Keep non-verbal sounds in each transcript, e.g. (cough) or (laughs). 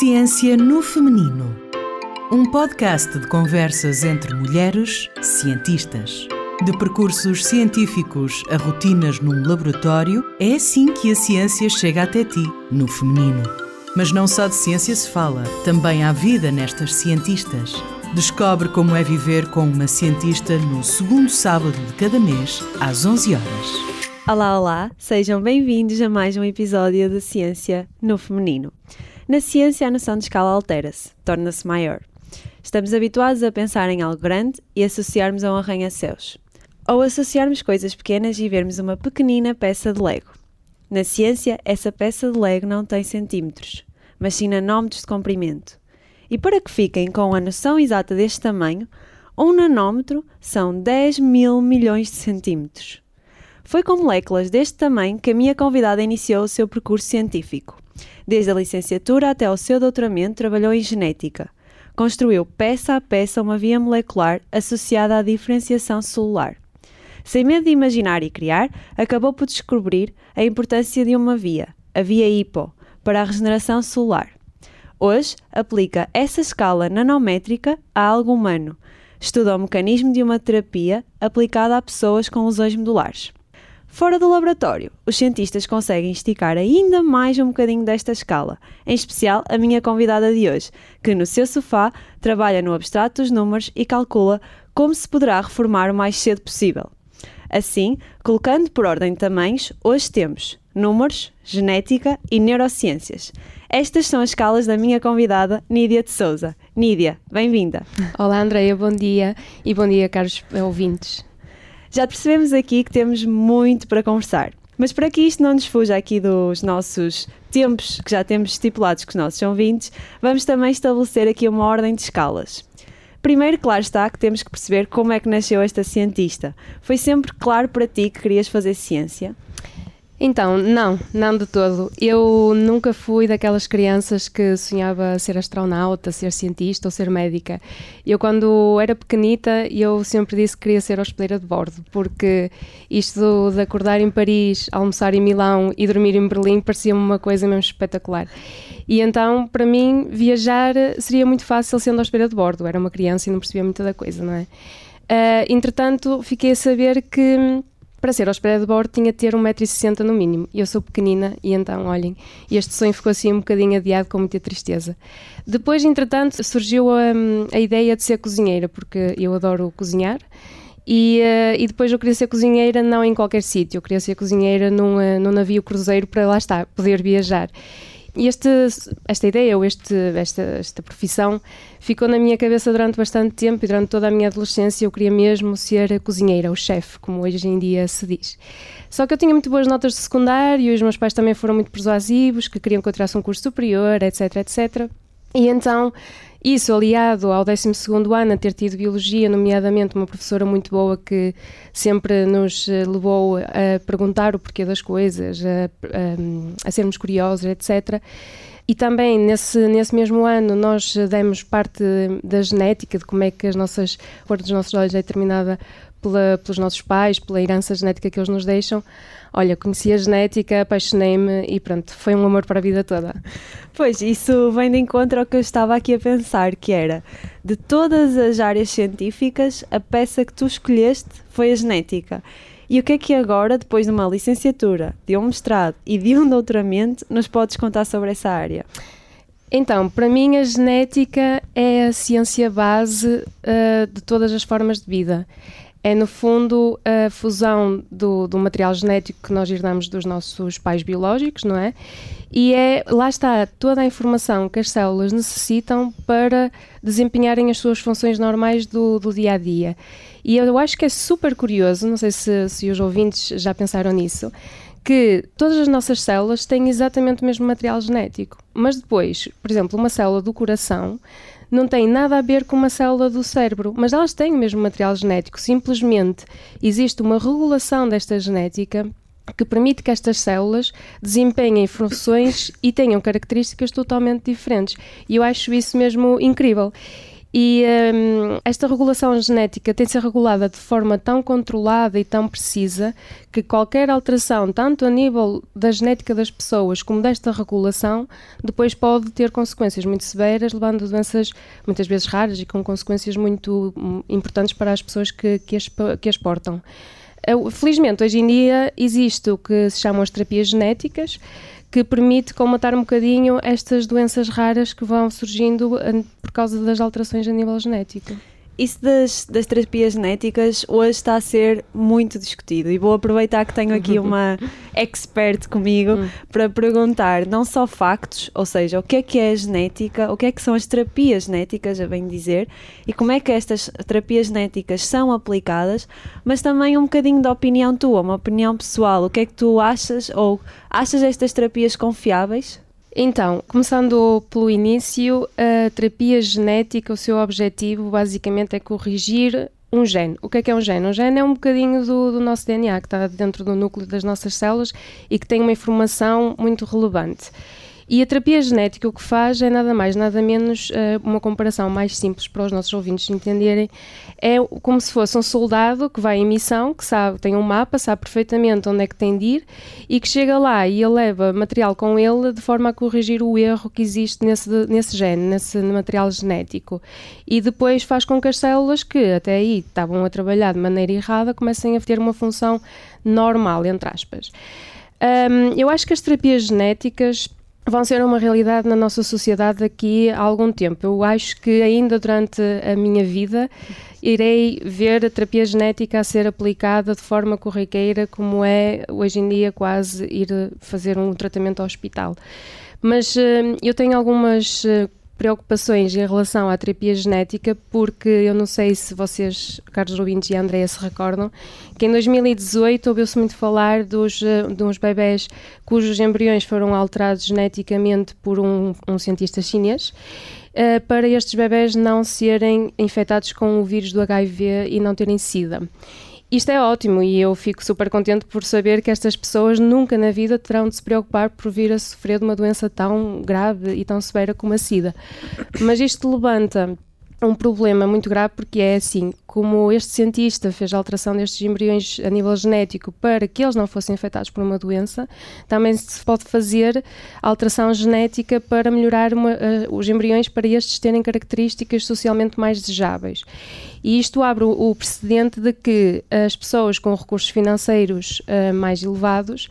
Ciência no Feminino. Um podcast de conversas entre mulheres cientistas. De percursos científicos a rotinas num laboratório, é assim que a ciência chega até ti, no feminino. Mas não só de ciência se fala, também há vida nestas cientistas. Descobre como é viver com uma cientista no segundo sábado de cada mês, às 11 horas. Olá, olá, sejam bem-vindos a mais um episódio de Ciência no Feminino. Na ciência, a noção de escala altera-se, torna-se maior. Estamos habituados a pensar em algo grande e associarmos a um arranha-céus. Ou associarmos coisas pequenas e vermos uma pequenina peça de Lego. Na ciência, essa peça de Lego não tem centímetros, mas sim nanómetros de comprimento. E para que fiquem com a noção exata deste tamanho, um nanómetro são 10 mil milhões de centímetros. Foi com moléculas deste tamanho que a minha convidada iniciou o seu percurso científico. Desde a licenciatura até ao seu doutoramento, trabalhou em genética. Construiu peça a peça uma via molecular associada à diferenciação celular. Sem medo de imaginar e criar, acabou por descobrir a importância de uma via, a via HIPO, para a regeneração celular. Hoje, aplica essa escala nanométrica a algo humano. Estuda o mecanismo de uma terapia aplicada a pessoas com lesões medulares. Fora do laboratório, os cientistas conseguem esticar ainda mais um bocadinho desta escala, em especial a minha convidada de hoje, que no seu sofá trabalha no abstrato dos números e calcula como se poderá reformar o mais cedo possível. Assim, colocando por ordem de tamanhos, hoje temos números, genética e neurociências. Estas são as escalas da minha convidada, Nídia de Souza. Nídia, bem-vinda. Olá, Andreia, bom dia e bom dia, caros ouvintes. Já percebemos aqui que temos muito para conversar. Mas para que isto não nos fuja aqui dos nossos tempos que já temos estipulados com os nossos ouvintes, vamos também estabelecer aqui uma ordem de escalas. Primeiro, claro está que temos que perceber como é que nasceu esta cientista. Foi sempre claro para ti que querias fazer ciência? Então, não, não de todo. Eu nunca fui daquelas crianças que sonhava ser astronauta, ser cientista ou ser médica. Eu, quando era pequenita, eu sempre disse que queria ser hospedeira de bordo, porque isto de acordar em Paris, almoçar em Milão e dormir em Berlim parecia-me uma coisa mesmo espetacular. E então, para mim, viajar seria muito fácil sendo hospedeira de bordo. Era uma criança e não percebia muita da coisa, não é? Uh, entretanto, fiquei a saber que para ser hospedeira de bordo tinha de ter 1,60m no mínimo. Eu sou pequenina e então, olhem, este sonho ficou assim um bocadinho adiado com muita tristeza. Depois, entretanto, surgiu a, a ideia de ser cozinheira, porque eu adoro cozinhar. E, uh, e, depois eu queria ser cozinheira não em qualquer sítio, eu queria ser cozinheira num, uh, num navio cruzeiro para lá estar, poder viajar. E este, esta ideia, ou este, esta, esta profissão, ficou na minha cabeça durante bastante tempo e durante toda a minha adolescência eu queria mesmo ser a cozinheira, o chefe, como hoje em dia se diz. Só que eu tinha muito boas notas de secundário e os meus pais também foram muito persuasivos, que queriam que eu tirasse um curso superior, etc, etc. E então isso, aliado ao 12 ano, a ter tido biologia, nomeadamente uma professora muito boa que sempre nos eh, levou a perguntar o porquê das coisas, a, a, a sermos curiosos, etc. E também nesse, nesse mesmo ano nós demos parte da genética, de como é que as nossas, cor dos nossos olhos é determinada pela, pelos nossos pais, pela herança genética que eles nos deixam. Olha, conheci a genética, apaixonei-me e pronto, foi um amor para a vida toda. (laughs) Pois, isso vem de encontro ao que eu estava aqui a pensar, que era, de todas as áreas científicas, a peça que tu escolheste foi a genética. E o que é que agora, depois de uma licenciatura, de um mestrado e de um doutoramento, nos podes contar sobre essa área? Então, para mim, a genética é a ciência base uh, de todas as formas de vida é no fundo a fusão do, do, material genético que nós herdamos dos nossos pais biológicos, não é? E é, lá está toda a informação que as células necessitam para desempenharem as suas funções normais do, do dia a dia. E eu acho que é super curioso, não sei se, se os ouvintes já pensaram nisso, que todas as nossas células têm exatamente o mesmo material genético. Mas depois, por exemplo, uma célula do coração não tem nada a ver com uma célula do cérebro, mas elas têm o mesmo material genético. Simplesmente existe uma regulação desta genética que permite que estas células desempenhem funções e tenham características totalmente diferentes. E eu acho isso mesmo incrível. E um, esta regulação genética tem de ser regulada de forma tão controlada e tão precisa que qualquer alteração, tanto a nível da genética das pessoas como desta regulação, depois pode ter consequências muito severas, levando a doenças muitas vezes raras e com consequências muito hum, importantes para as pessoas que, que, as, que as portam. Felizmente, hoje em dia existe o que se chamam as terapias genéticas, que permite colmatar um bocadinho estas doenças raras que vão surgindo eh, por causa das alterações a nível genético. Isso das, das terapias genéticas hoje está a ser muito discutido e vou aproveitar que tenho aqui (laughs) uma expert comigo hum. para perguntar não só factos, ou seja, o que é que é a genética, o que é que são as terapias genéticas, a bem dizer, e como é que estas terapias genéticas são aplicadas, mas também um bocadinho da opinião tua, uma opinião pessoal, o que é que tu achas ou achas estas terapias confiáveis? Então, começando pelo início, a terapia genética, o seu objetivo basicamente é corrigir um gene. O que é que é um gene? Um gene é um bocadinho do, do nosso DNA que está dentro do núcleo das nossas células e que tem uma informação muito relevante. E a terapia genética o que faz é nada mais, nada menos, uh, uma comparação mais simples para os nossos ouvintes entenderem, é como se fosse um soldado que vai em missão, que sabe, tem um mapa, sabe perfeitamente onde é que tem de ir e que chega lá e ele leva material com ele de forma a corrigir o erro que existe nesse, nesse gene, nesse material genético. E depois faz com que as células que até aí estavam a trabalhar de maneira errada comecem a ter uma função normal, entre aspas. Um, eu acho que as terapias genéticas vão ser uma realidade na nossa sociedade daqui a algum tempo. Eu acho que ainda durante a minha vida irei ver a terapia genética a ser aplicada de forma corriqueira, como é hoje em dia quase ir fazer um tratamento ao hospital. Mas uh, eu tenho algumas uh, preocupações em relação à terapia genética, porque eu não sei se vocês, Carlos Rubins e Andréa, se recordam, que em 2018 ouviu-se muito falar dos, eh, de uns bebés cujos embriões foram alterados geneticamente por um, um cientista chinês. Uh, para estes bebés não serem infectados com o vírus do HIV e não terem SIDA. Isto é ótimo e eu fico super contente por saber que estas pessoas nunca na vida terão de se preocupar por vir a sofrer de uma doença tão grave e tão severa como a SIDA. Mas isto levanta um problema muito grave porque é assim, como este cientista fez a alteração destes embriões a nível genético para que eles não fossem afetados por uma doença, também se pode fazer alteração genética para melhorar uma, uh, os embriões para estes terem características socialmente mais desejáveis. E isto abre o, precedente de que as pessoas com recursos financeiros uh, mais elevados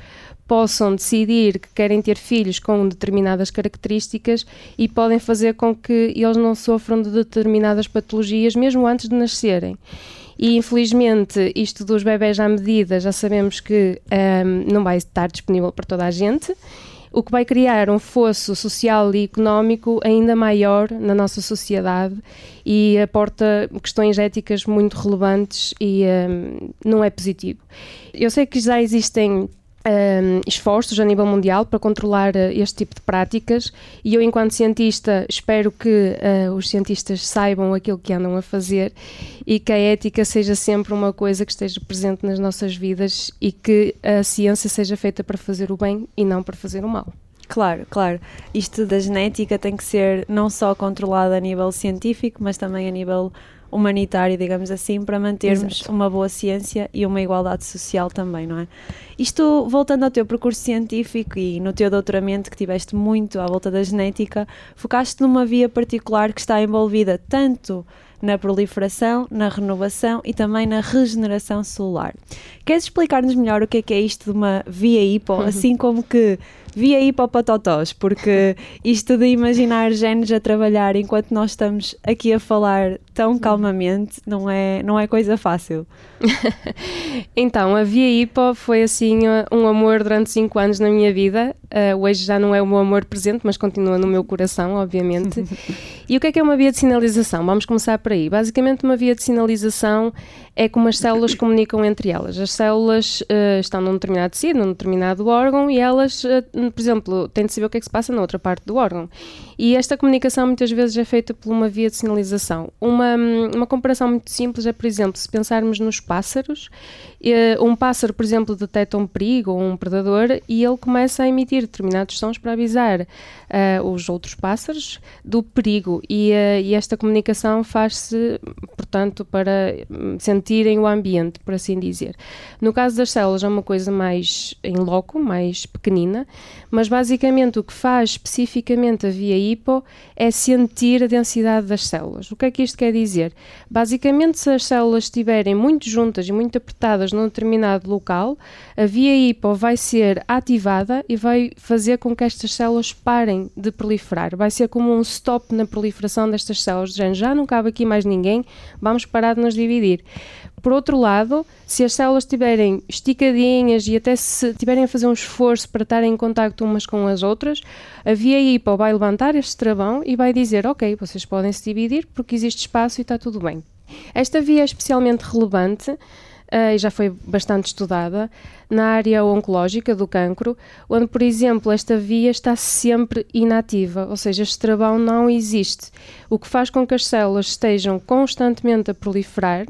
possam decidir que querem ter filhos com determinadas características e podem fazer com que eles não sofram de determinadas patologias mesmo antes de nascerem. E infelizmente, isto dos bebés à medida já sabemos que um, não vai estar disponível para toda a gente, o que vai criar um fosso social e económico ainda maior na nossa sociedade e aporta questões éticas muito relevantes e um, não é positivo. Eu sei que já existem um, esforços a nível mundial para controlar uh, este tipo de práticas e eu, enquanto cientista, espero que uh, os cientistas saibam aquilo que andam a fazer e que a ética seja sempre uma coisa que esteja presente nas nossas vidas e que a ciência seja feita para fazer o bem e não para fazer o mal. Claro, claro. Isto da genética tem que ser não só controlado a nível científico, mas também a nível humanitário, digamos assim, para mantermos Exato. uma boa ciência e uma igualdade social também, não é? Isto, voltando ao teu percurso científico e no teu doutoramento, que tiveste muito à volta da genética, focaste numa via particular que está envolvida tanto na proliferação, na renovação e também na regeneração celular. Queres explicar-nos melhor o que é, que é isto de uma via hipo, (laughs) assim como que via aí para o Patotós, porque (laughs) isto de imaginar genes a trabalhar enquanto nós estamos aqui a falar tão calmamente não é, não é coisa fácil. (laughs) então, a Via Hipo foi assim um amor durante 5 anos na minha vida. Uh, hoje já não é o meu amor presente, mas continua no meu coração, obviamente. (laughs) e o que é que é uma via de sinalização? Vamos começar por aí. Basicamente, uma via de sinalização é como as células comunicam entre elas. As células uh, estão num determinado tecido, num determinado órgão, e elas, uh, por exemplo, têm de saber o que é que se passa na outra parte do órgão. E esta comunicação muitas vezes é feita por uma via de sinalização. Uma, uma comparação muito simples é, por exemplo, se pensarmos nos pássaros, uh, um pássaro, por exemplo, detecta um perigo ou um predador e ele começa a emitir determinados sons para avisar os outros pássaros do perigo. E, e esta comunicação faz-se, portanto, para hum, sentirem o ambiente, por assim dizer. No caso das células é uma coisa mais em loco, mais pequenina, mas basicamente o que faz especificamente a via hipo é sentir a densidade das células. O que é que isto quer dizer? Basicamente, se as células estiverem muito juntas e muito apertadas num determinado local, a via hipo vai ser ativada e vai fazer com que estas células parem de proliferar. Vai ser como um stop na proliferação destas células, já não cabe aqui mais ninguém, vamos parar de nos dividir. Por outro lado, se as células estiverem esticadinhas e até se estiverem a fazer um esforço para estarem em contacto umas com as outras, a via hipo vai levantar este travão e vai dizer: Ok, vocês podem se dividir porque existe espaço e está tudo bem. Esta via é especialmente relevante uh, e já foi bastante estudada na área oncológica do cancro, onde, por exemplo, esta via está sempre inativa, ou seja, este travão não existe, o que faz com que as células estejam constantemente a proliferar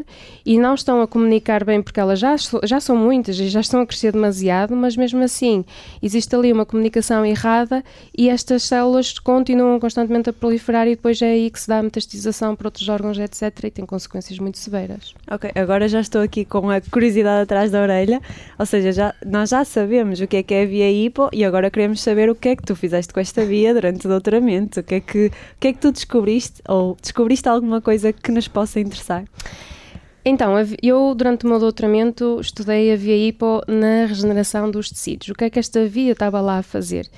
e não estão a comunicar bem porque elas já, já são muitas e já estão a crescer demasiado, mas mesmo assim existe ali uma comunicação errada e estas células continuam constantemente a proliferar e depois é aí que se dá a metastização para outros órgãos, etc. e tem consequências muito severas. Ok, agora já estou aqui com a curiosidade atrás da orelha, ou seja, já, nós já sabemos o que é que é a via hipo e agora queremos saber o que é que tu fizeste com esta via durante o doutoramento. O que é que, o que, é que tu descobriste ou descobriste alguma coisa que nos possa interessar? Então, eu durante o meu doutoramento estudei a via hipo na regeneração dos tecidos. O que é que esta via estava lá a fazer?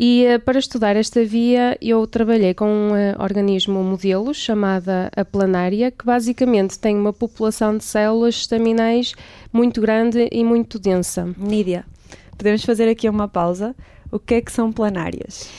E uh, para estudar esta via, eu trabalhei com um uh, organismo modelo chamada a planária, que basicamente tem uma população de células estaminais muito grande e muito densa. Nídia, podemos fazer aqui uma pausa. O que é que são planárias?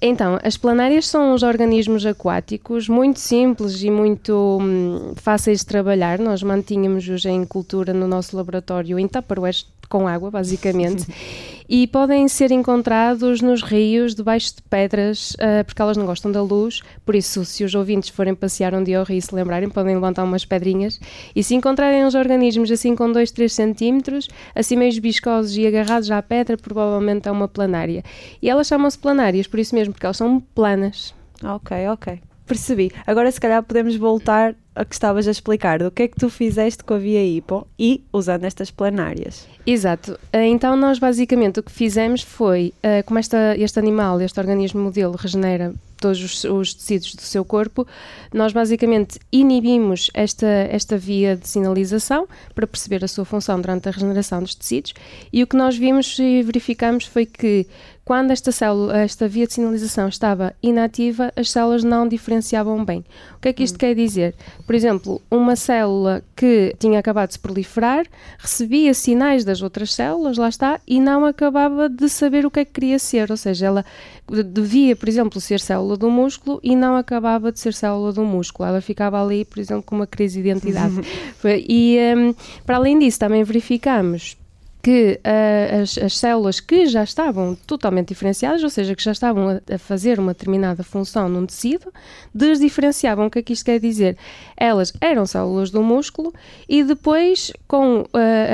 Então, as planárias são uns organismos aquáticos muito simples e muito hum, fáceis de trabalhar. Nós mantínhamos-os em cultura no nosso laboratório em Tupperware com água, basicamente. (laughs) e podem ser encontrados nos rios, debaixo de pedras, uh, porque elas não gostam da luz. Por isso, se os ouvintes forem passear um dia ao rio e se lembrarem, podem levantar umas pedrinhas. E se encontrarem os organismos assim com 2, 3 centímetros, assim meio viscosos e agarrados à pedra, provavelmente é uma planária. E elas chamam-se planárias, por isso mesmo, porque elas são planas. Ok, ok. Percebi. Agora, se calhar, podemos voltar a que estavas a explicar. O que é que tu fizeste com a via hipo e usando estas planárias? Exato. Eh, então, nós basicamente o que fizemos foi, eh, como esta, este animal, este organismo modelo, regenera todos os, os, tecidos do seu corpo, nós basicamente inibimos esta, esta via de sinalização para perceber a sua função durante a regeneração dos tecidos e o que nós vimos e verificamos foi que quando esta, célula, esta via de sinalização estava inativa, as células não diferenciavam bem. O que é que isto hum. quer dizer? Por exemplo, uma célula que tinha acabado de se proliferar recebia sinais das outras células, lá está, e não acabava de saber o que é que queria ser, ou seja, ela devia, por exemplo, ser célula do músculo e não acabava de ser célula do músculo. Ela ficava ali, por exemplo, com uma crise de identidade. (laughs) e um, para além disso, também verificamos que uh, as, as, células que já estavam totalmente diferenciadas, ou seja, que já estavam a, a, fazer uma determinada função num tecido, desdiferenciavam. O que é que isto quer dizer? Elas eram células do músculo e depois, com uh,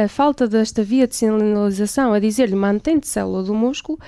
a falta desta via de sinalização a dizer-lhe mantém-te célula do músculo,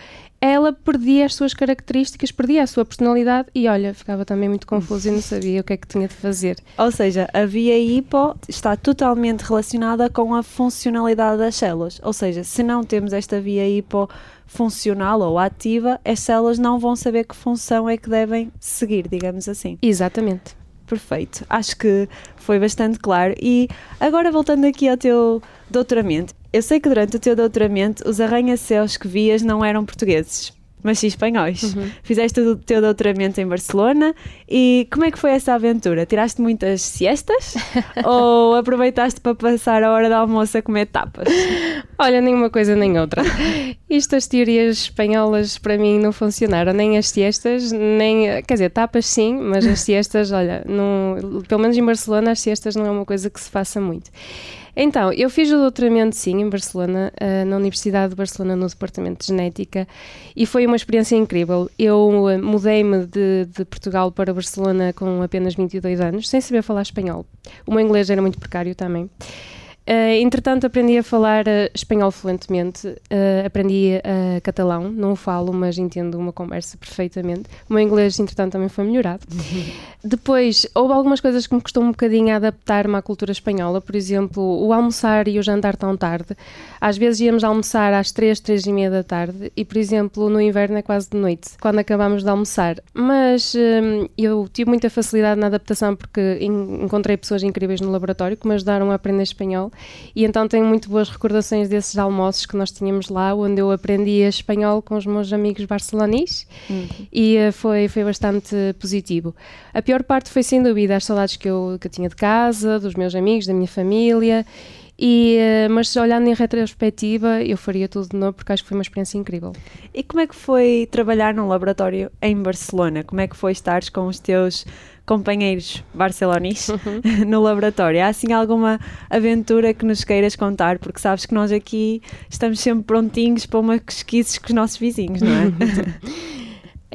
ela perdia as suas características, perdia a sua personalidade e olha, ficava também muito confusa e não sabia o que é que tinha de fazer. Ou seja, a via hipo está totalmente relacionada com a funcionalidade das células. Ou seja, se não temos esta via hipo funcional ou ativa, as células não vão saber que função é que devem seguir, digamos assim. Exatamente. Perfeito. Acho que foi bastante claro. E agora voltando aqui ao teu doutoramento, eu sei que durante o teu doutoramento os arranha-céus que vias não eram portugueses. mas sim espanhóis. Uhum. Fizeste o teu doutoramento em Barcelona e como é que foi essa aventura? Tiraste muitas siestas (laughs) ou aproveitaste para passar a hora da almoço a comer tapas? Olha, nenhuma coisa nem outra. (laughs) Isto, as teorias espanholas para mim não funcionaram, nem as siestas, nem. Quer dizer, tapas sim, mas as (laughs) siestas, olha, não, pelo menos em Barcelona, as siestas não é uma coisa que se faça muito. Então, eu fiz o doutoramento, sim, em Barcelona, uh, na Universidade de Barcelona, no Departamento de Genética, e foi uma experiência incrível. Eu uh, mudei-me de, de, Portugal para Barcelona com apenas 22 anos, sem saber falar espanhol. O meu inglês era muito precário também. Uh, entretanto, aprendi a falar uh, espanhol fluentemente, uh, aprendi catalão, não falo, mas entendo uma conversa perfeitamente. O meu inglês, entretanto, também foi melhorado. Uhum. (laughs) Depois, houve algumas coisas que me custou um bocadinho a adaptar-me à cultura espanhola, por exemplo, o almoçar e o jantar tão tarde. Às vezes íamos almoçar às 3, 3 e meia da tarde e, por exemplo, no inverno é quase de noite, quando acabamos de almoçar. Mas eu tive muita facilidade na adaptação porque encontrei pessoas incríveis no laboratório que me ajudaram a aprender espanhol e então tenho muito boas recordações desses almoços que nós tínhamos lá, onde eu aprendi espanhol com os meus amigos barcelonis uhum. e uh, foi, foi bastante positivo. A pior parte foi sem dúvida as saudades que eu, que eu tinha de casa, dos meus amigos, da minha família. E, uh, mas olhando em retrospectiva, eu faria tudo de novo porque acho que foi uma experiência incrível. E como é que foi trabalhar num laboratório em Barcelona? Como é que foi estar com os teus companheiros barcelonis uhum. (laughs) no laboratório. Há assim alguma aventura que nos queiras contar? Porque sabes que nós aqui estamos sempre prontinhos para uma pesquisa com os nossos vizinhos, não é? (laughs)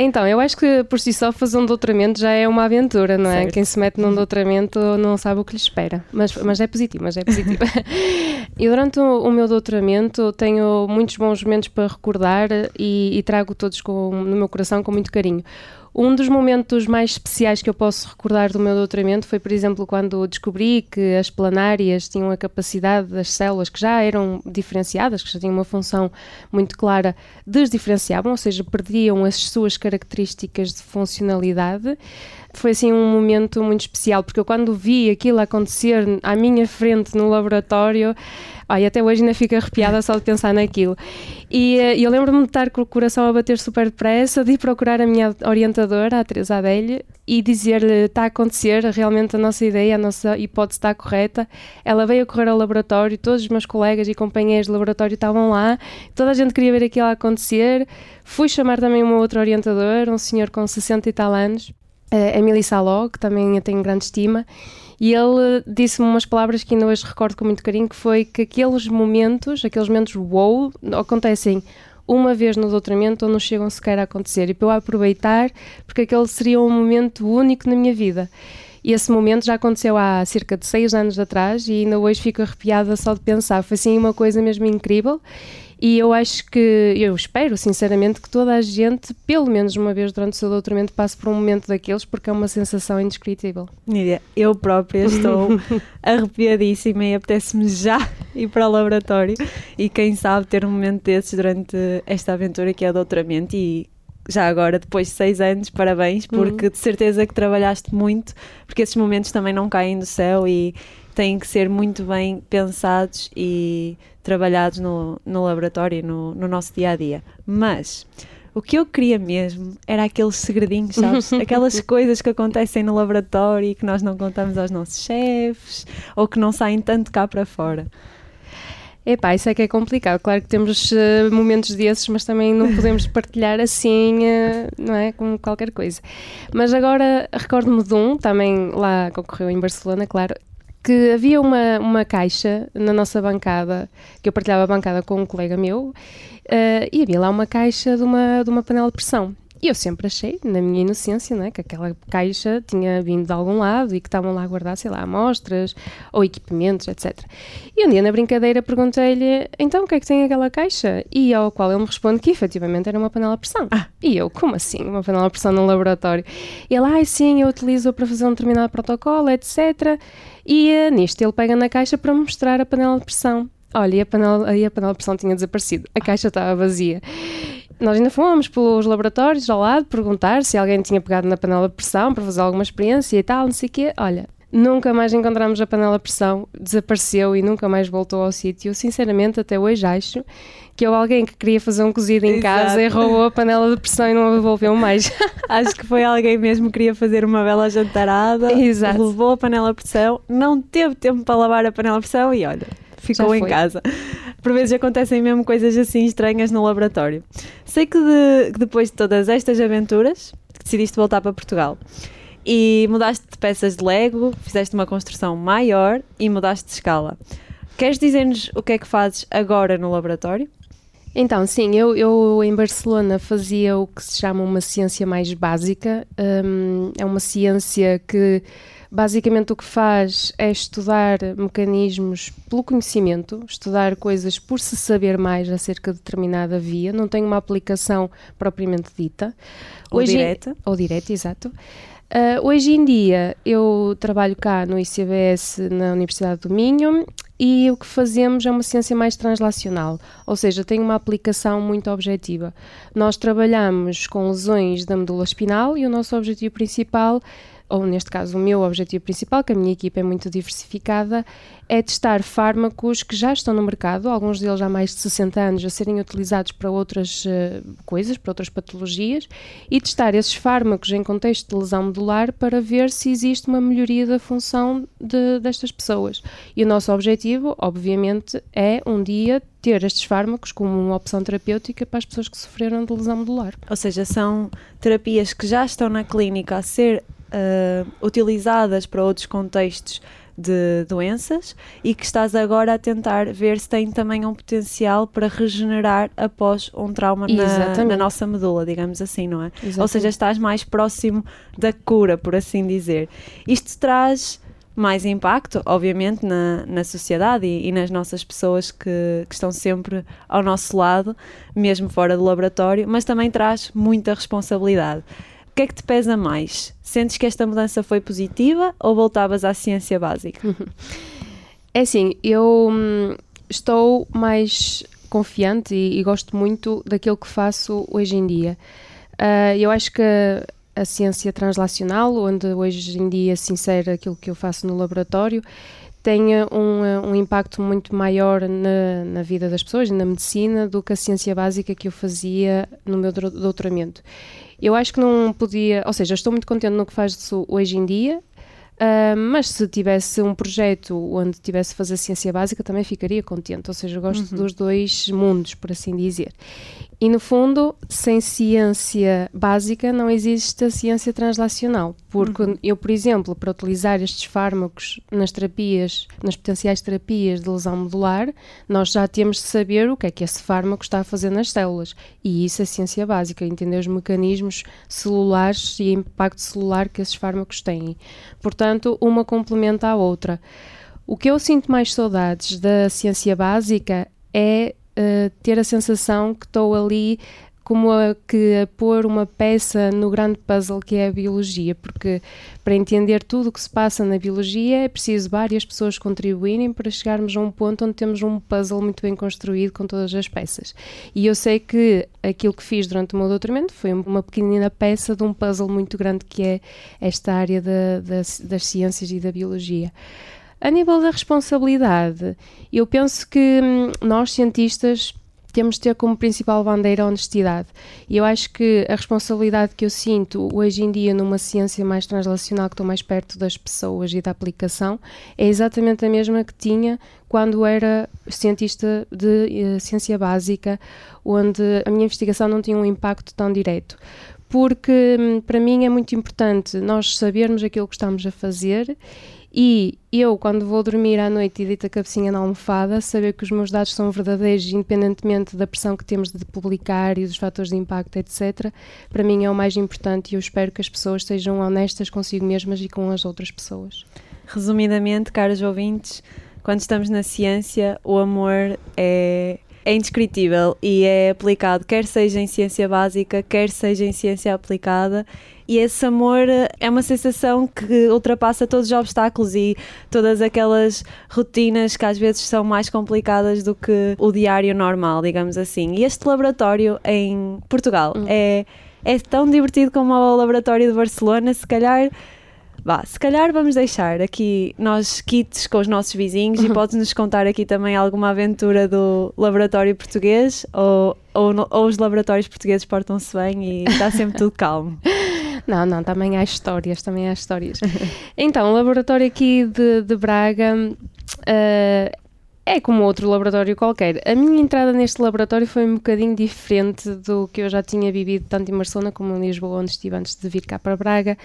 Então, eu acho que por si só fazer um doutoramento já é uma aventura, não é? Certo. Quem se mete num doutoramento não sabe o que lhe espera. Mas, mas é positivo, mas é positivo. (laughs) e durante o, o, meu doutoramento tenho muitos bons momentos para recordar e, e trago todos com, no meu coração com muito carinho. Um dos momentos mais especiais que eu posso recordar do meu doutoramento foi, por exemplo, quando descobri que as planárias tinham a capacidade das células que já eram diferenciadas, que já tinham uma função muito clara, desdiferenciavam, ou seja, perdiam as suas características de funcionalidade foi assim um momento muito especial, porque eu quando vi aquilo acontecer à minha frente no laboratório, ai, até hoje ainda fico arrepiada só de pensar naquilo. E uh, eu lembro-me de estar com o coração a bater super depressa, de ir procurar a minha orientadora, a Teresa Adélio, e dizer-lhe está a acontecer, realmente a nossa ideia, a nossa hipótese está correta. Ela veio a correr ao laboratório, todos os meus colegas e companheiros de laboratório estavam lá, toda a gente queria ver aquilo acontecer. Fui chamar também uma outra orientadora, um senhor com 60 e tal anos, uh, Emily Saló, que também eu tenho grande estima, e ele disse-me umas palavras que ainda hoje recordo com muito carinho, que foi que aqueles momentos, aqueles momentos wow, acontecem uma vez no doutoramento ou não chegam sequer a acontecer, e para eu aproveitar, porque aquele seria um momento único na minha vida. E esse momento já aconteceu há cerca de seis anos atrás e ainda hoje fico arrepiada só de pensar. Foi assim uma coisa mesmo incrível e eu acho que, eu espero sinceramente que toda a gente, pelo menos uma vez durante o seu doutoramento, passe por um momento daqueles, porque é uma sensação indescritível. Nídia, eu própria estou (laughs) arrepiadíssima e apetece-me já ir para o laboratório e quem sabe ter um momento desses durante esta aventura que é o doutoramento e já agora, depois de seis anos, parabéns, porque uhum. de certeza que trabalhaste muito, porque esses momentos também não caem do céu e têm que ser muito bem pensados e trabalhados no, no laboratório, no, no nosso dia a dia. Mas o que eu queria mesmo era aqueles segredinhos, sabes? (laughs) Aquelas coisas que acontecem no laboratório e que nós não contamos aos nossos chefes ou que não saem tanto cá para fora. Epá, isso é que é complicado. Claro que temos uh, momentos desses, mas também não podemos (laughs) partilhar assim, uh, não é? Como qualquer coisa. Mas agora recordo-me de um, também lá que ocorreu em Barcelona, claro, que havia uma, uma caixa na nossa bancada, que eu partilhava a bancada com um colega meu, uh, e havia lá uma caixa de uma, de uma panela de pressão. E eu sempre achei, na minha inocência, não é, que aquela caixa tinha vindo de algum lado e que estavam lá a guardar, sei lá, amostras ou equipamentos, etc. E um dia, na brincadeira, perguntei-lhe, então, o que é que tem aquela caixa? E ao qual ele me responde que, efetivamente, era uma panela de pressão. Ah. E eu, como assim, uma panela de pressão num laboratório? E ele, ah, sim, eu utilizo para fazer um determinado protocolo, etc. E uh, nisto, ele pega na caixa para mostrar a panela de pressão. Olha, e a panela, e a panela de pressão tinha desaparecido. A caixa estava vazia nós ainda fomos pelos laboratórios ao lado perguntar se alguém tinha pegado na panela de pressão para fazer alguma experiência e tal, não sei o quê. Olha, Nunca mais encontramos a panela a pressão, desapareceu e nunca mais voltou ao sítio. Sinceramente, até hoje acho que houve alguém que queria fazer um cozido em Exato. casa e roubou a panela de pressão e não a devolveu mais. (laughs) (laughs) Acho que foi alguém mesmo que queria fazer uma bela jantarada, Exato. levou a panela de pressão, não teve tempo para lavar a panela de pressão e olha, ficou em casa. Por vezes acontecem mesmo coisas assim estranhas no laboratório. Sei que, de, que depois de todas estas aventuras, decidiste voltar para Portugal e mudaste de peças de Lego, fizeste uma construção maior e mudaste de escala. Queres dizer-nos o que é que fazes agora no laboratório? Então, sim, eu, eu em Barcelona fazia o que se chama uma ciência mais básica. Um, é uma ciência que basicamente o que faz é estudar mecanismos pelo conhecimento, estudar coisas por se saber mais acerca de determinada via, não tem uma aplicação propriamente dita. Ou Hoje, direta. Ou direta, exato. Uh, hoje em dia eu trabalho cá no ICBS na Universidade do Minho e o que fazemos é uma ciência mais translacional, ou seja, tem uma aplicação muito objetiva. Nós trabalhamos com lesões da medula espinal e o nosso objetivo principal ou neste caso o meu objetivo principal, que a minha equipa é muito diversificada, é testar fármacos que já estão no mercado, alguns deles há mais de 60 anos, a serem utilizados para outras uh, coisas, para outras patologias, e testar esses fármacos em contexto de lesão medular para ver se existe uma melhoria da função de, destas pessoas. E o nosso objetivo, obviamente, é um dia ter estes fármacos como uma opção terapêutica para as pessoas que sofreram de lesão medular. Ou seja, são terapias que já estão na clínica a ser uh, utilizadas para outros contextos de doenças e que estás agora a tentar ver se tem também um potencial para regenerar após um trauma na, na, nossa medula, digamos assim, não é? Exatamente. Ou seja, estás mais próximo da cura, por assim dizer. Isto traz mais impacto, obviamente, na, na sociedade e, e nas nossas pessoas que, que, estão sempre ao nosso lado, mesmo fora do laboratório, mas também traz muita responsabilidade que é que te pesa mais? Sentes que esta mudança foi positiva ou voltavas à ciência básica? É assim, eu hum, estou mais confiante e, e, gosto muito daquilo que faço hoje em dia. Uh, eu acho que a, ciência translacional, onde hoje em dia se insere aquilo que eu faço no laboratório, tem um, um impacto muito maior na, na, vida das pessoas, na medicina, do que a ciência básica que eu fazia no meu doutoramento. Eu acho que não podia, ou seja, estou muito contente no que faz hoje em dia, Uh, mas se tivesse um projeto onde tivesse fazer ciência básica, também ficaria contente. Ou seja, gosto uhum. dos dois mundos, por assim dizer. E no fundo, sem ciência básica não existe a ciência translacional, porque uhum. eu, por exemplo, para utilizar estes fármacos nas terapias, nas potenciais terapias de lesão medular, nós já temos de saber o que é que esse fármaco está a fazer nas células. E isso é ciência básica, entender os mecanismos celulares e o impacto celular que esses fármacos têm. Portanto, uma complementa a outra. O que eu sinto mais saudades da ciência básica é uh, ter a sensação que estou ali como a, que a pôr uma peça no grande puzzle que é a biologia, porque para entender tudo o que se passa na biologia é preciso várias pessoas contribuírem para chegarmos a um ponto onde temos um puzzle muito bem construído com todas as peças. E eu sei que aquilo que fiz durante o meu doutoramento foi uma pequenina peça de um puzzle muito grande que é esta área da, das ciências e da biologia. A nível da responsabilidade, eu penso que hum, nós, cientistas, temos de ter como principal bandeira a honestidade. E eu acho que a responsabilidade que eu sinto hoje em dia numa ciência mais translacional, que estou mais perto das pessoas e da aplicação, é exatamente a mesma que tinha quando era cientista de uh, ciência básica, onde a minha investigação não tinha um impacto tão direto. Porque hum, para mim é muito importante nós sabermos aquilo que estamos a fazer e eu, quando vou dormir à noite e deito a cabecinha na almofada, saber que os meus dados são verdadeiros, independentemente da pressão que temos de publicar e dos fatores de impacto, etc., para mim é o mais importante e eu espero que as pessoas sejam honestas consigo mesmas e com as outras pessoas. Resumidamente, caros ouvintes, quando estamos na ciência, o amor é é indescritível e é aplicado, quer seja em ciência básica, quer seja em ciência aplicada. E esse amor é uma sensação que ultrapassa todos os obstáculos e todas aquelas rotinas que às vezes são mais complicadas do que o diário normal, digamos assim. E este laboratório em Portugal hum. é, é tão divertido como o laboratório de Barcelona, se calhar Vá, se calhar vamos deixar aqui nós kits com os nossos vizinhos e podes-nos contar aqui também alguma aventura do laboratório português ou, ou, ou os laboratórios portugueses portam-se bem e está sempre tudo calmo. (laughs) Não, não, também há histórias, também há histórias. (laughs) então, o laboratório aqui de, de Braga uh, é como outro laboratório qualquer. A minha entrada neste laboratório foi um bocadinho diferente do que eu já tinha vivido tanto em Barcelona como em Lisboa, onde estive antes de vir cá para Braga,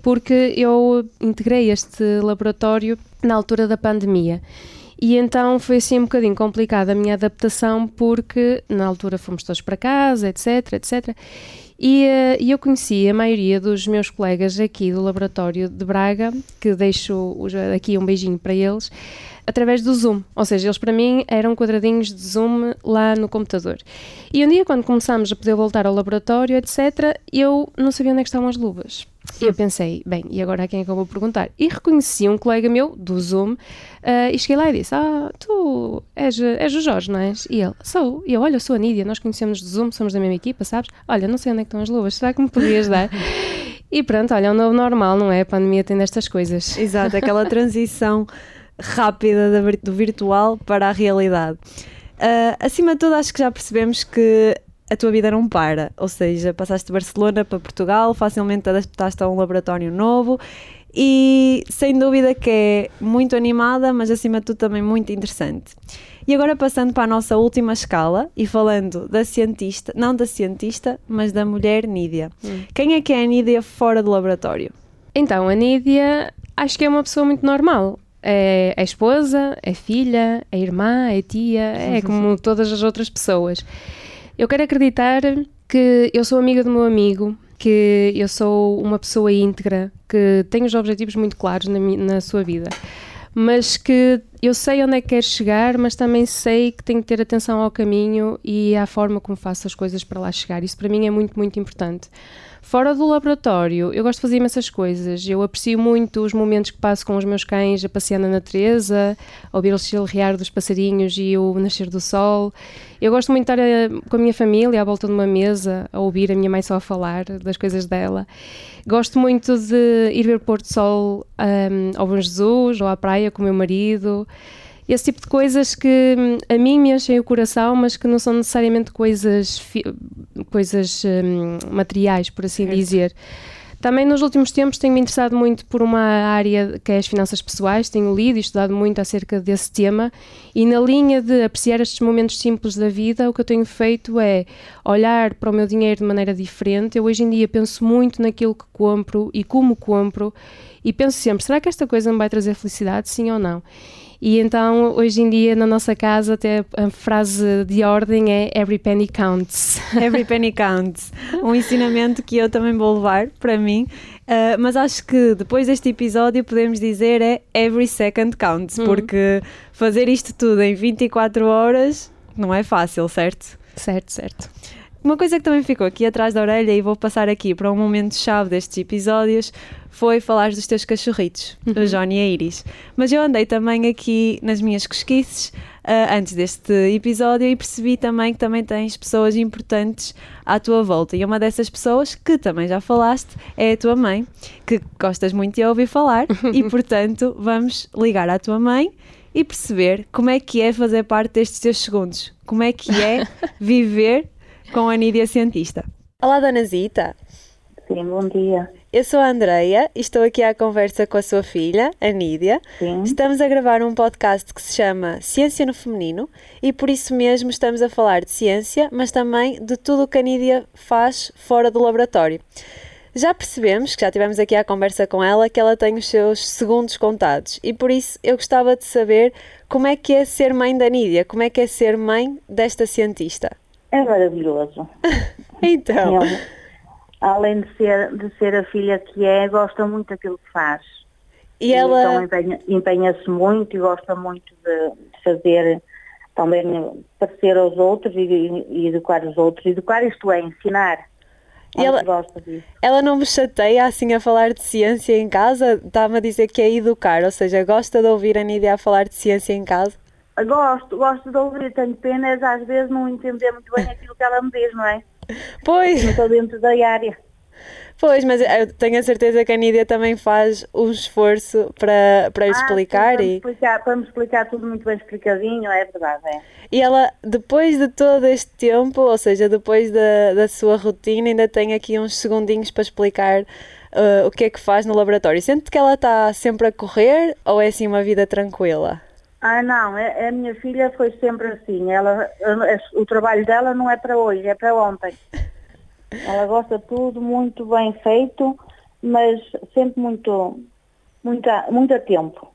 porque eu integrei este laboratório na altura da pandemia. E então foi assim um bocadinho complicada a minha adaptação, porque na altura fomos todos para casa, etc, etc. E, uh, eu conheci a maioria dos meus colegas aqui do laboratório de Braga, que deixo aqui um beijinho para eles, através do Zoom. Ou seja, eles para mim eram quadradinhos de Zoom lá no computador. E um dia, quando começámos a poder voltar ao laboratório, etc., eu não sabia onde é estavam as luvas. E eu pensei, bem, e agora a quem é que eu vou perguntar? E reconheci um colega meu do Zoom uh, e cheguei lá e disse: Ah, tu és, és o Jorge, não és? E ele, sou. E eu, olha, sou a Nídia, nós conhecemos do Zoom, somos da mesma equipa, sabes? Olha, não sei onde é que estão as luvas, será que me podias dar? e pronto, olha, é um novo normal, não é? A pandemia tem destas coisas. Exato, aquela transição rápida do virtual para a realidade. Uh, acima de tudo, acho que já percebemos que a tua vida não para, ou seja, passaste de Barcelona para Portugal, facilmente adaptaste a um laboratório novo e sem dúvida que é muito animada, mas acima de tudo também muito interessante. E agora passando para a nossa última escala e falando da cientista, não da cientista, mas da mulher Nídia. Hum. Quem é que é a Nídia fora do laboratório? Então, a Nídia acho que é uma pessoa muito normal. É, é esposa, é filha, é irmã, é tia, é (laughs) como todas as outras pessoas. Eu quero acreditar que eu sou amiga do meu amigo, que eu sou uma pessoa íntegra, que tem os objetivos muito claros na, na sua vida, mas que eu sei onde é que quero chegar, mas também sei que tenho que ter atenção ao caminho e à forma como faço as coisas para lá chegar. Isso para mim é muito, muito importante. Fora do laboratório, eu gosto de fazer imensas coisas. Eu aprecio muito os momentos que passo com os meus cães a passear na natureza, a ouvir o chilrear dos passarinhos e o nascer do sol. Eu gosto muito de estar eh, com a minha família à volta de uma mesa, a ouvir a minha mãe só a falar das coisas dela. Gosto muito de ir ver o pôr do sol um, ao Bom Jesus ou à praia com o meu marido esse tipo de coisas que hum, a mim me enchem o coração, mas que não são necessariamente coisas, coisas um, materiais, por assim certo. dizer. Também nos últimos tempos tenho-me interessado muito por uma área que é as finanças pessoais, tenho lido e estudado muito acerca desse tema e na linha de apreciar estes momentos simples da vida, o que eu tenho feito é olhar para o meu dinheiro de maneira diferente. Eu hoje em dia penso muito naquilo que compro e como compro e penso sempre, será que esta coisa me vai trazer felicidade, sim ou não? E então, hoje em dia, na nossa casa, até a frase de ordem é Every penny counts. (laughs) Every penny counts. Um ensinamento que eu também vou levar para mim. Uh, mas acho que depois deste episódio podemos dizer é Every second counts, uhum. porque fazer isto tudo em 24 horas não é fácil, certo? Certo, certo. Uma coisa que também ficou aqui atrás da orelha e vou passar aqui para um momento chave destes episódios foi falar dos teus cachorritos, uhum. o Johnny e a Iris. Mas eu andei também aqui nas minhas cosquices uh, antes deste episódio e percebi também que também tens pessoas importantes à tua volta. E uma dessas pessoas, que também já falaste, é a tua mãe, que gostas muito de ouvir falar (laughs) e, portanto, vamos ligar à tua mãe e perceber como é que é fazer parte destes teus segundos. Como é que é (laughs) viver com a Nídia Cientista. Olá, Dona Zita. Sim, bom dia. Eu sou a Andreia e estou aqui à conversa com a sua filha, a Nídia. Sim. Estamos a gravar um podcast que se chama Ciência no Feminino e por isso mesmo estamos a falar de ciência, mas também de tudo o que a Nídia faz fora do laboratório. Já percebemos, que já tivemos aqui a conversa com ela, que ela tem os seus segundos contados e por isso eu gostava de saber como é que é ser mãe da Nídia, como é que é ser mãe desta cientista. É maravilhoso. (laughs) então. além de ser, de ser a filha que é, gosta muito daquilo que faz. E, ela. Então empenha-se muito e gosta muito de fazer também parecer aos outros e, e educar os outros. Educar isto é ensinar. E ela, ela não me chateia assim a falar de ciência em casa? Está-me a dizer que é educar, ou seja, gosta de ouvir a Nídia a falar de ciência em casa? Gosto, gosto de ouvir, tenho pena às vezes não entender muito bem aquilo que ela me diz, não é? Pois. Não estou dentro da área. Pois, mas eu tenho a certeza que a Nídia também faz um esforço para, para Ah, explicar sim, e, para, me explicar, para me explicar tudo muito bem explicadinho, é verdade, é. e ela, depois de todo este tempo, ou seja, depois da, da sua rotina, ainda tem aqui uns segundinhos para explicar uh, o que é que faz no laboratório. Sente que ela está sempre a correr ou é assim uma vida tranquila? Ah, não, a, a minha filha foi sempre assim. Ela, a- o trabalho dela não é para hoje, é para ontem. Ela gosta de tudo muito bem feito, mas sempre muito, muito, a- muito a tempo.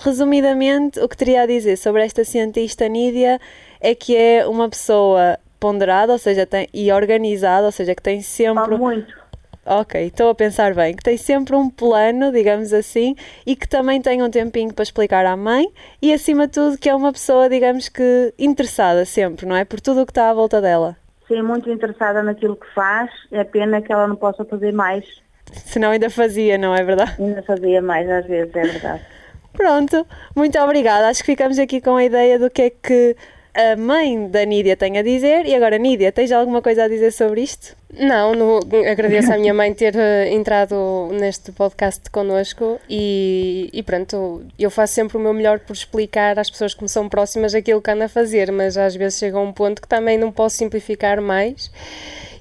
Resumidamente, o que teria a dizer sobre esta cientista Nídia é que é uma pessoa ponderada, ou seja, tem, e organizada, ou seja, que tem sempre. muito. Ok, estou a pensar bem, que tem sempre um plano, digamos assim, e que também tem um tempinho para explicar à mãe e, acima de tudo, que é uma pessoa, digamos que, interessada sempre, não é? Por tudo o que está à volta dela. Sim, muito interessada naquilo que faz. É pena que ela não possa fazer mais. (laughs) Senão ainda fazia, não é verdade? Ainda fazia mais às vezes, é verdade. Pronto, muito obrigada. Acho que ficamos aqui com a ideia do que é que a mãe da Nídia tem a dizer. E agora, Nídia, tens alguma coisa a dizer sobre isto? Não, no- agradeço à minha mãe ter eh, entrado neste podcast connosco e, e pronto, eu faço sempre o meu melhor por explicar às pessoas que me são próximas aquilo que ando a fazer, mas às vezes chega a um ponto que também não posso simplificar mais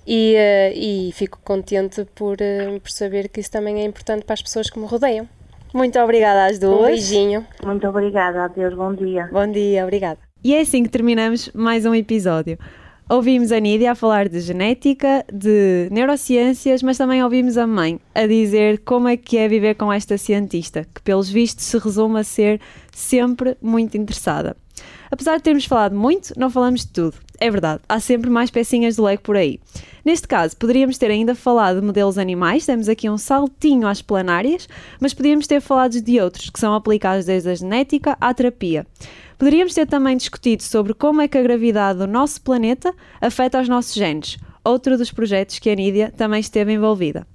e, eh, e fico contente por, eh, por saber que isso também é importante para as pessoas que me rodeiam. Muito obrigada às Um duas. beijinho. Muito obrigada. Adeus, bom dia. Bom dia, obrigada. E é assim que terminamos mais um episódio. Ouvimos a Nídia a falar de genética, de neurociências, mas também ouvimos a mãe a dizer como é que é viver com esta cientista, que pelos vistos se resume a ser sempre muito interessada. Apesar de termos falado muito, não falamos de tudo. É verdade, há sempre mais pecinhas de Lego por aí. Neste caso, poderíamos ter ainda falado de modelos animais, demos aqui um saltinho às planárias, mas podíamos ter falado de outros, que são aplicados desde a genética à terapia. Poderíamos ter também discutido sobre como é que a gravidade do nosso planeta afeta os nossos genes, outro dos projetos que a Nídia também esteve envolvida.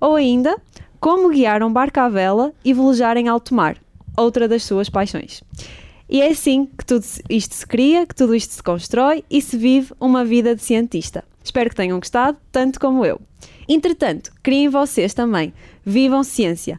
Ou ainda, como guiar um barco à vela e velejar em alto mar, outra das suas paixões. E é assim que tudo isto se cria, que tudo isto se constrói e se vive uma vida de cientista. Espero que tenham gostado, tanto como eu. Entretanto, criem vocês também. Vivam ciência.